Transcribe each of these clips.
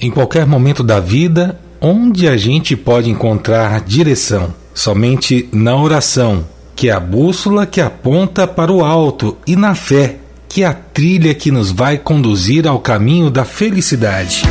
Em qualquer momento da vida, onde a gente pode encontrar direção? Somente na oração, que é a bússola que aponta para o alto, e na fé, que é a trilha que nos vai conduzir ao caminho da felicidade.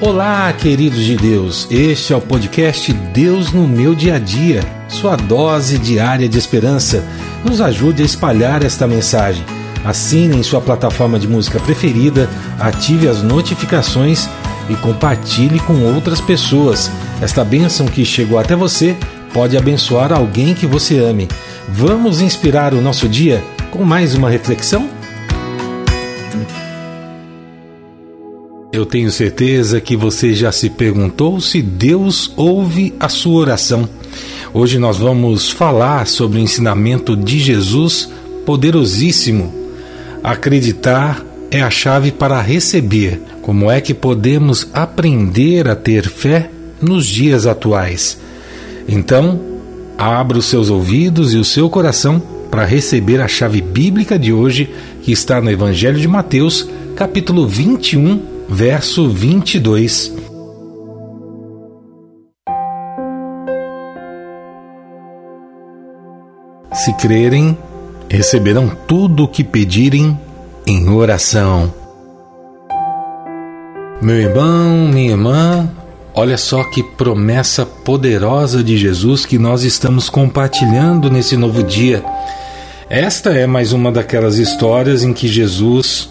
Olá, queridos de Deus. Este é o podcast Deus no meu dia a dia, sua dose diária de esperança. Nos ajude a espalhar esta mensagem Assine em sua plataforma de música preferida, ative as notificações e compartilhe com outras pessoas. Esta bênção que chegou até você pode abençoar alguém que você ame. Vamos inspirar o nosso dia com mais uma reflexão? Eu tenho certeza que você já se perguntou se Deus ouve a sua oração. Hoje nós vamos falar sobre o ensinamento de Jesus poderosíssimo Acreditar é a chave para receber. Como é que podemos aprender a ter fé nos dias atuais? Então, abra os seus ouvidos e o seu coração para receber a chave bíblica de hoje, que está no Evangelho de Mateus, capítulo 21, verso 22. Se crerem, receberão tudo o que pedirem em oração. Meu irmão, minha irmã, olha só que promessa poderosa de Jesus que nós estamos compartilhando nesse novo dia. Esta é mais uma daquelas histórias em que Jesus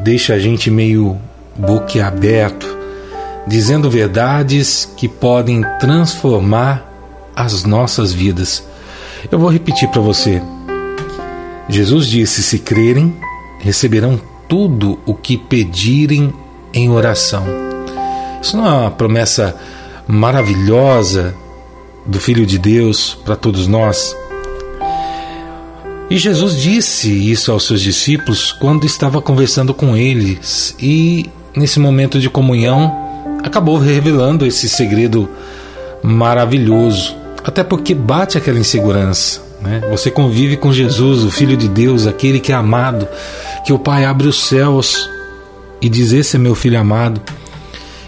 deixa a gente meio boquiaberto, dizendo verdades que podem transformar as nossas vidas. Eu vou repetir para você. Jesus disse: Se crerem, receberão tudo o que pedirem em oração. Isso não é uma promessa maravilhosa do Filho de Deus para todos nós? E Jesus disse isso aos seus discípulos quando estava conversando com eles, e nesse momento de comunhão acabou revelando esse segredo maravilhoso, até porque bate aquela insegurança. Né? Você convive com Jesus, o Filho de Deus, aquele que é amado, que o Pai abre os céus e diz: Esse é meu filho amado.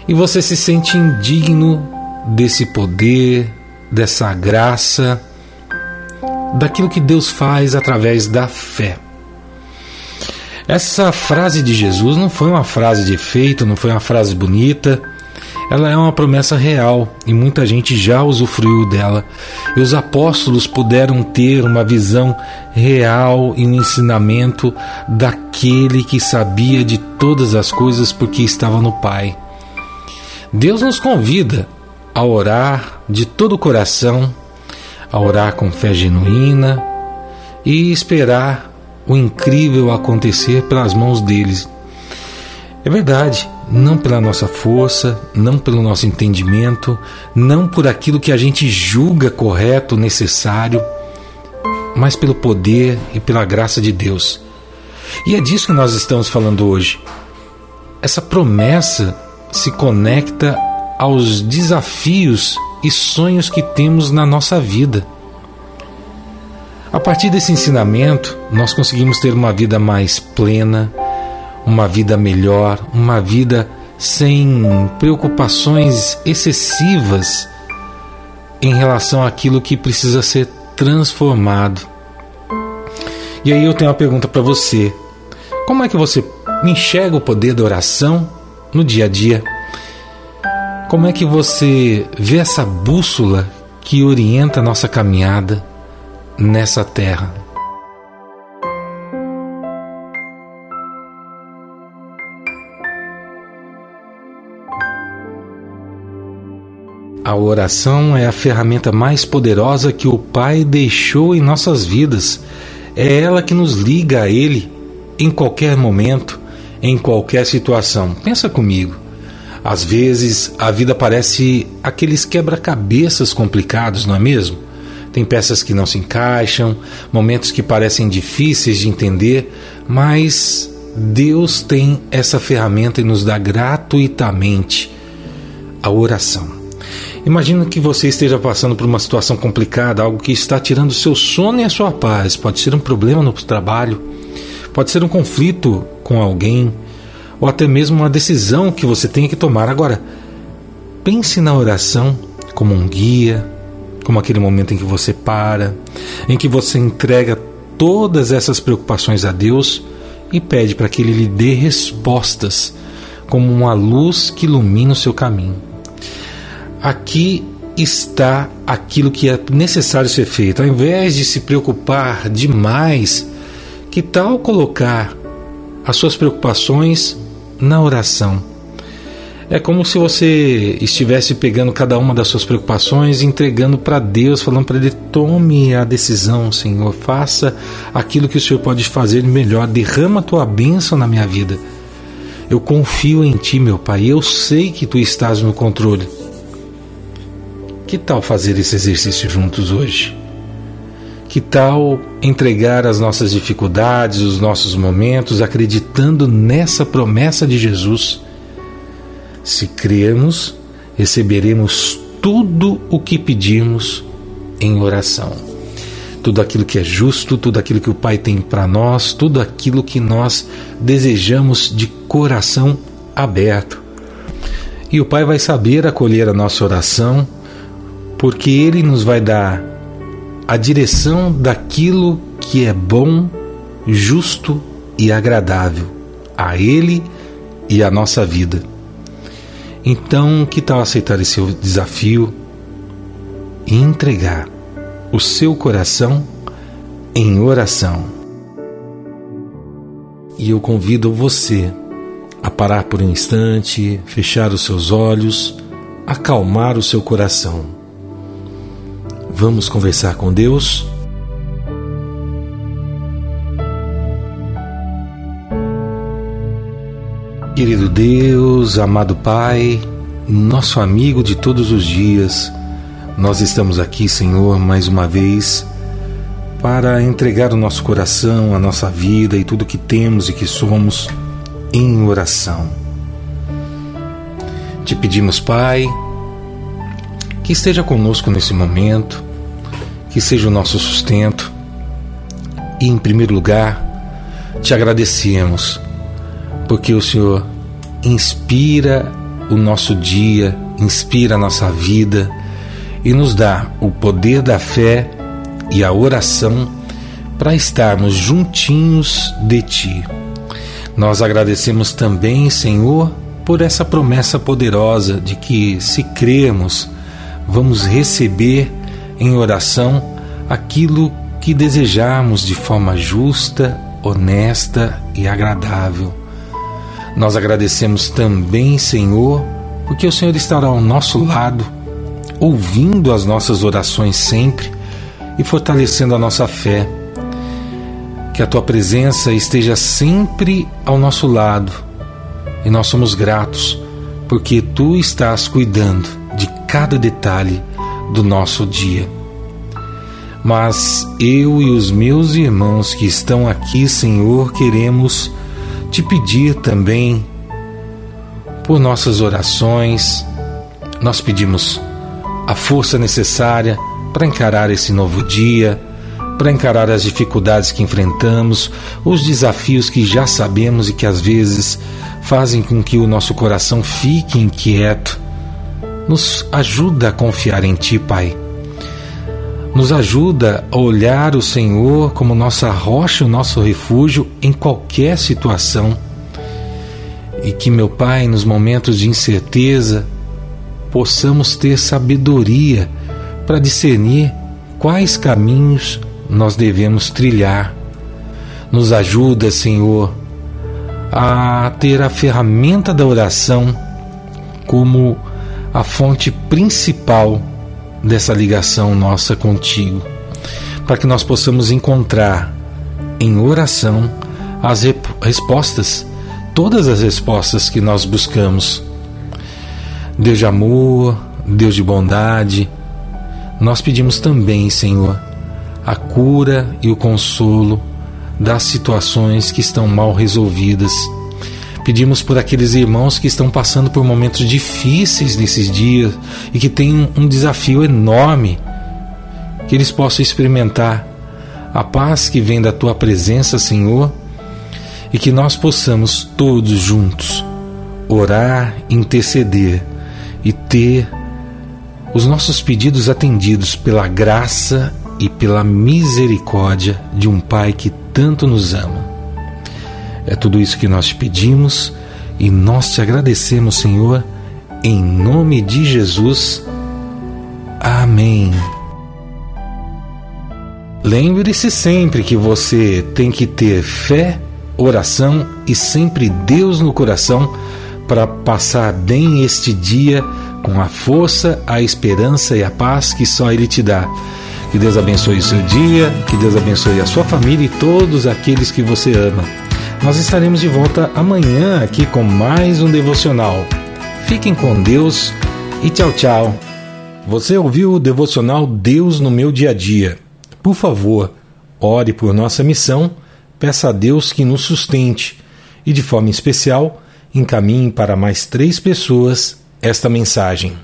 E você se sente indigno desse poder, dessa graça, daquilo que Deus faz através da fé. Essa frase de Jesus não foi uma frase de efeito, não foi uma frase bonita ela é uma promessa real e muita gente já usufruiu dela. E os apóstolos puderam ter uma visão real e um ensinamento daquele que sabia de todas as coisas porque estava no Pai. Deus nos convida a orar de todo o coração, a orar com fé genuína e esperar o incrível acontecer pelas mãos deles. É verdade, não pela nossa força, não pelo nosso entendimento, não por aquilo que a gente julga correto, necessário, mas pelo poder e pela graça de Deus. E é disso que nós estamos falando hoje. Essa promessa se conecta aos desafios e sonhos que temos na nossa vida. A partir desse ensinamento, nós conseguimos ter uma vida mais plena, uma vida melhor, uma vida sem preocupações excessivas em relação àquilo que precisa ser transformado. E aí eu tenho uma pergunta para você: como é que você enxerga o poder da oração no dia a dia? Como é que você vê essa bússola que orienta a nossa caminhada nessa terra? A oração é a ferramenta mais poderosa que o Pai deixou em nossas vidas. É ela que nos liga a Ele em qualquer momento, em qualquer situação. Pensa comigo. Às vezes a vida parece aqueles quebra-cabeças complicados, não é mesmo? Tem peças que não se encaixam, momentos que parecem difíceis de entender, mas Deus tem essa ferramenta e nos dá gratuitamente a oração. Imagina que você esteja passando por uma situação complicada, algo que está tirando seu sono e a sua paz. Pode ser um problema no trabalho, pode ser um conflito com alguém, ou até mesmo uma decisão que você tenha que tomar. Agora, pense na oração como um guia, como aquele momento em que você para, em que você entrega todas essas preocupações a Deus e pede para que Ele lhe dê respostas, como uma luz que ilumina o seu caminho. Aqui está aquilo que é necessário ser feito. Ao invés de se preocupar demais, que tal colocar as suas preocupações na oração? É como se você estivesse pegando cada uma das suas preocupações e entregando para Deus, falando para Ele: tome a decisão, Senhor, faça aquilo que o Senhor pode fazer melhor, derrama a tua bênção na minha vida. Eu confio em Ti, meu Pai, eu sei que Tu estás no controle. Que tal fazer esse exercício juntos hoje? Que tal entregar as nossas dificuldades, os nossos momentos, acreditando nessa promessa de Jesus? Se crermos, receberemos tudo o que pedimos em oração. Tudo aquilo que é justo, tudo aquilo que o Pai tem para nós, tudo aquilo que nós desejamos de coração aberto. E o Pai vai saber acolher a nossa oração, porque Ele nos vai dar a direção daquilo que é bom, justo e agradável a Ele e à nossa vida. Então, que tal aceitar esse desafio e entregar o seu coração em oração? E eu convido você a parar por um instante, fechar os seus olhos, acalmar o seu coração. Vamos conversar com Deus? Querido Deus, amado Pai, nosso amigo de todos os dias, nós estamos aqui, Senhor, mais uma vez para entregar o nosso coração, a nossa vida e tudo que temos e que somos em oração. Te pedimos, Pai, que esteja conosco nesse momento, que seja o nosso sustento e, em primeiro lugar, te agradecemos porque o Senhor inspira o nosso dia, inspira a nossa vida e nos dá o poder da fé e a oração para estarmos juntinhos de Ti. Nós agradecemos também, Senhor, por essa promessa poderosa de que, se crermos, vamos receber em oração aquilo que desejarmos de forma justa, honesta e agradável. Nós agradecemos também, Senhor, porque o Senhor estará ao nosso lado, ouvindo as nossas orações sempre e fortalecendo a nossa fé. Que a tua presença esteja sempre ao nosso lado e nós somos gratos porque tu estás cuidando de cada detalhe do nosso dia. Mas eu e os meus irmãos que estão aqui, Senhor, queremos te pedir também por nossas orações. Nós pedimos a força necessária para encarar esse novo dia, para encarar as dificuldades que enfrentamos, os desafios que já sabemos e que às vezes fazem com que o nosso coração fique inquieto. Nos ajuda a confiar em Ti, Pai nos ajuda a olhar o Senhor como nossa rocha, o nosso refúgio em qualquer situação. E que, meu Pai, nos momentos de incerteza, possamos ter sabedoria para discernir quais caminhos nós devemos trilhar. Nos ajuda, Senhor, a ter a ferramenta da oração como a fonte principal dessa ligação nossa contigo, para que nós possamos encontrar em oração as respostas, todas as respostas que nós buscamos. Deus de amor, Deus de bondade, nós pedimos também, Senhor, a cura e o consolo das situações que estão mal resolvidas Pedimos por aqueles irmãos que estão passando por momentos difíceis nesses dias e que têm um desafio enorme, que eles possam experimentar a paz que vem da tua presença, Senhor, e que nós possamos todos juntos orar, interceder e ter os nossos pedidos atendidos pela graça e pela misericórdia de um Pai que tanto nos ama. É tudo isso que nós te pedimos e nós te agradecemos, Senhor, em nome de Jesus. Amém. Lembre-se sempre que você tem que ter fé, oração e sempre Deus no coração para passar bem este dia com a força, a esperança e a paz que só Ele te dá. Que Deus abençoe o seu dia, que Deus abençoe a sua família e todos aqueles que você ama. Nós estaremos de volta amanhã aqui com mais um devocional. Fiquem com Deus e tchau, tchau. Você ouviu o devocional Deus no meu dia a dia? Por favor, ore por nossa missão, peça a Deus que nos sustente e, de forma especial, encaminhe para mais três pessoas esta mensagem.